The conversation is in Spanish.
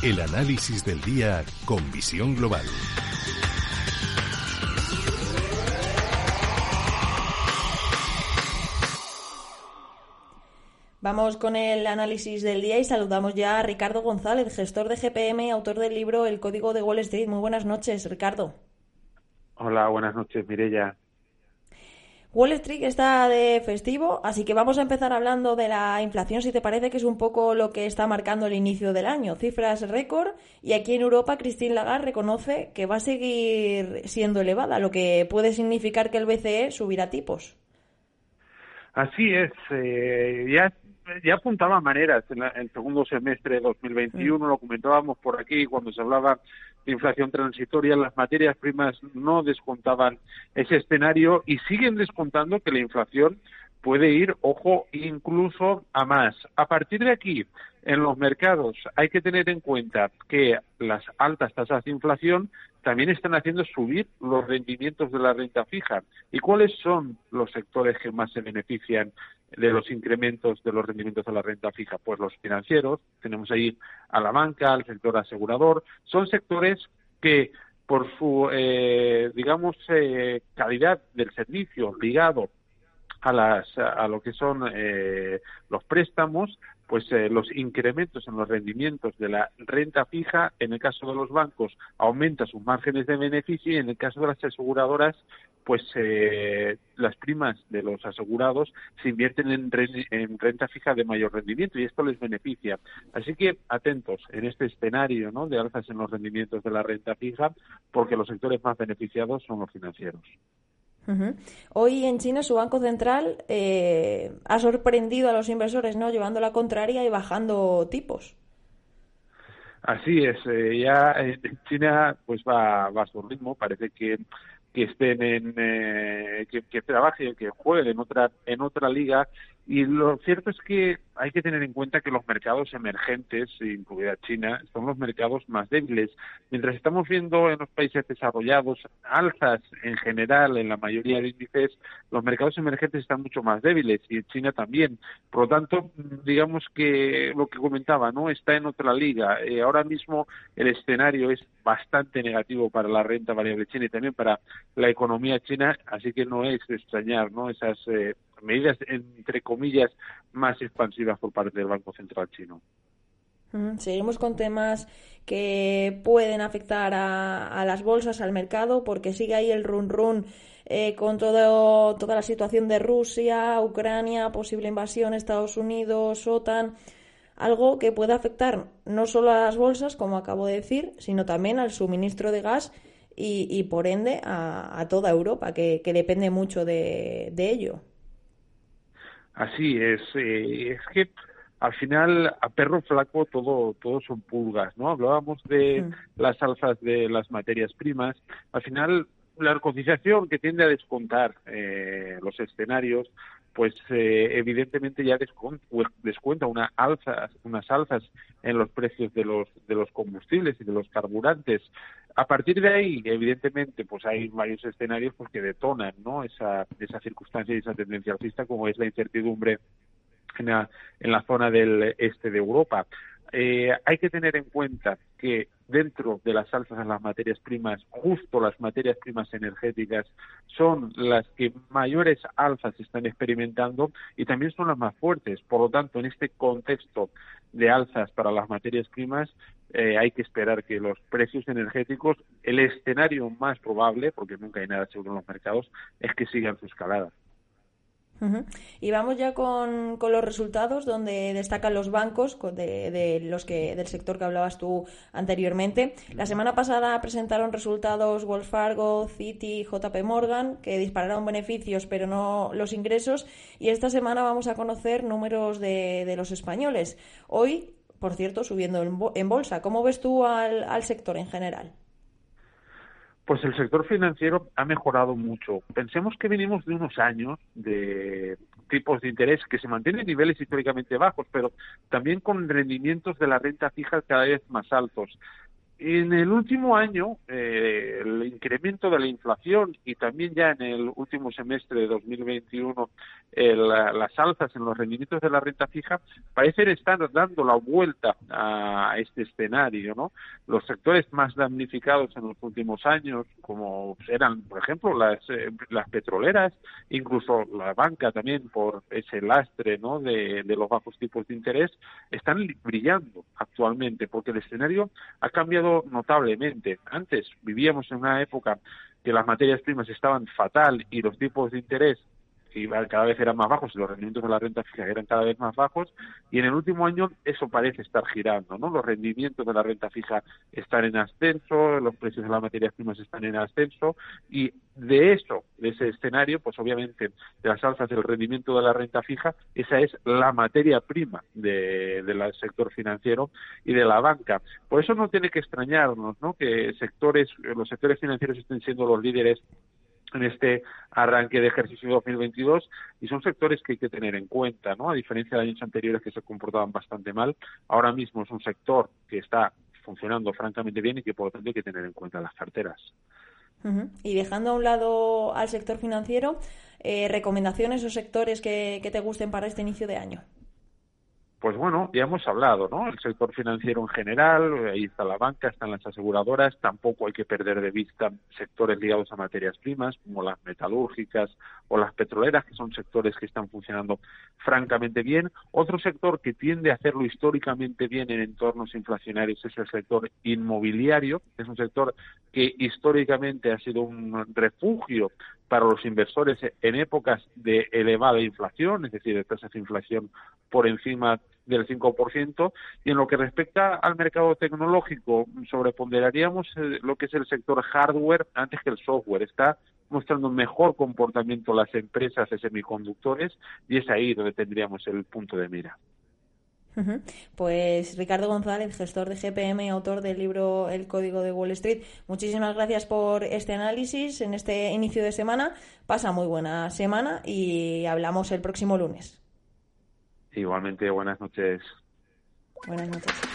El análisis del día con visión global. Vamos con el análisis del día y saludamos ya a Ricardo González, gestor de GPM, autor del libro El Código de Wall Street. Muy buenas noches, Ricardo. Hola, buenas noches, Mirella. Wall Street está de festivo, así que vamos a empezar hablando de la inflación, si te parece que es un poco lo que está marcando el inicio del año. Cifras récord y aquí en Europa Christine Lagarde reconoce que va a seguir siendo elevada, lo que puede significar que el BCE subirá tipos. Así es, eh, ya ya apuntaba maneras en, el segundo semestre de 2021, lo comentábamos por aquí cuando se hablaba de inflación transitoria, las materias primas no descontaban ese escenario y siguen descontando que la inflación puede ir, ojo, incluso a más. A partir de aquí, en los mercados hay que tener en cuenta que las altas tasas de inflación también están haciendo subir los rendimientos de la renta fija. ¿Y cuáles son los sectores que más se benefician de los incrementos de los rendimientos de la renta fija? Pues los financieros, tenemos ahí a la banca, al sector asegurador, son sectores que por su, eh, digamos, eh, calidad del servicio ligado a, las, a lo que son eh, los préstamos, pues eh, los incrementos en los rendimientos de la renta fija, en el caso de los bancos, aumenta sus márgenes de beneficio y en el caso de las aseguradoras, pues eh, las primas de los asegurados se invierten en, en, renta fija de mayor rendimiento y esto les beneficia. Así que atentos en este escenario ¿no? de alzas en los rendimientos de la renta fija, porque los sectores más beneficiados son los financieros. Hoy en China su banco central eh, ha sorprendido a los inversores, ¿no? Llevando la contraria y bajando tipos. Así es, eh, ya en China pues va, va a su ritmo, parece que que estén en eh, que, que trabajen, que jueguen en otra en otra liga y lo cierto es que hay que tener en cuenta que los mercados emergentes, incluida China, son los mercados más débiles. Mientras estamos viendo en los países desarrollados alzas en general en la mayoría de índices, los mercados emergentes están mucho más débiles y China también. Por lo tanto, digamos que lo que comentaba, ¿no? Está en otra liga. Eh, ahora mismo el escenario es bastante negativo para la renta variable china y también para la economía china, así que no es de extrañar, ¿no? Esas eh, medidas, entre comillas, más expansivas por parte del Banco Central chino. Seguimos con temas que pueden afectar a, las bolsas, al mercado, porque sigue ahí el run run eh, con todo, toda la situación de Rusia, Ucrania, posible invasión, Estados Unidos, OTAN, algo que puede afectar no solo a las bolsas, como acabo de decir, sino también al suministro de gas y, por ende a, toda Europa, que, depende mucho de ello. Así es, eh, es que al final a perro flaco todo todo son pulgas, ¿no? Hablábamos de las alzas de las materias primas, al final la cotización que tiende a descontar eh, los escenarios, pues eh, evidentemente ya descuenta una alza, unas alzas en los precios de los de los combustibles y de los carburantes. A partir de ahí, evidentemente, pues hay varios escenarios pues, que detonan, ¿no? Esa esa circunstancia y esa tendencia alcista, como es la incertidumbre en la, en la zona del este de Europa. Eh, hay que tener en cuenta que dentro de las alzas en las materias primas, justo las materias primas energéticas son las que mayores alzas están experimentando y también son las más fuertes. Por lo tanto, en este contexto de alzas para las materias primas, eh, hay que esperar que los precios energéticos, el escenario más probable, porque nunca hay nada seguro en los mercados, es que sigan su escalada. Y vamos ya con, con, los resultados, donde destacan los bancos de, los que del sector que hablabas tú anteriormente. La semana pasada presentaron resultados Wells Fargo, Citi, JP Morgan, que dispararon beneficios pero no los ingresos. Y esta semana vamos a conocer números de, de los españoles. Hoy, por cierto, subiendo en, en bolsa. ¿Cómo ves tú al, al sector en general? Pues el sector financiero ha mejorado mucho. Pensemos que venimos de unos años de tipos de interés que se mantienen en niveles históricamente bajos, pero también con rendimientos de la renta fija cada vez más altos. En el último año, eh, el incremento de la inflación y también ya en el último semestre de 2021, las alzas en los rendimientos de la renta fija parecen estar dando la vuelta a este escenario. ¿no? Los sectores más damnificados en los últimos años, como eran, por ejemplo, las, eh, las petroleras, incluso la banca también por ese lastre ¿no? de los bajos tipos de interés, están brillando actualmente porque el escenario ha cambiado notablemente. Antes vivíamos en una época que las materias primas estaban fatal y los tipos de interés cada vez eran más bajos y los rendimientos de la renta fija eran cada vez más bajos y en el último año eso parece estar girando, ¿no? Los rendimientos de la renta fija están en ascenso, los precios de las materias primas están en ascenso y de eso, de ese escenario, pues obviamente de las alzas del rendimiento de la renta fija, esa es la materia prima de, del sector financiero y de la banca. Por eso no tiene que extrañarnos, ¿no? Que sectores, los sectores financieros estén siendo los líderes en este arranque de ejercicio 2022 y son sectores que hay que tener en cuenta, ¿no? A diferencia de años anteriores que se comportaban bastante mal, ahora mismo es un sector que está funcionando francamente bien y que por lo tanto hay que tener en cuenta las carteras. Y dejando a un lado al sector financiero, eh, recomendaciones o sectores que te gusten para este inicio de año. Pues bueno, ya hemos hablado, ¿no? El sector financiero en general, ahí está la banca, están las aseguradoras, tampoco hay que perder de vista sectores ligados a materias primas, como las metalúrgicas o las petroleras, que son sectores que están funcionando francamente bien. Otro sector que tiende a hacerlo históricamente bien en entornos inflacionarios es el sector inmobiliario, es un sector que históricamente ha sido un refugio para los inversores en épocas de elevada inflación, es decir, de tasas de inflación por encima del 5%, y en lo que respecta al mercado tecnológico, sobreponderaríamos eh, lo que es el sector hardware antes que el software. Está mostrando mejor comportamiento las empresas de semiconductores y es ahí donde tendríamos el punto de mira. Pues Ricardo González, gestor de GPM autor del libro El Código de Wall Street, muchísimas gracias por este análisis en este inicio de semana. Pasa muy buena semana y hablamos el próximo lunes. Igualmente, buenas noches. Buenas noches.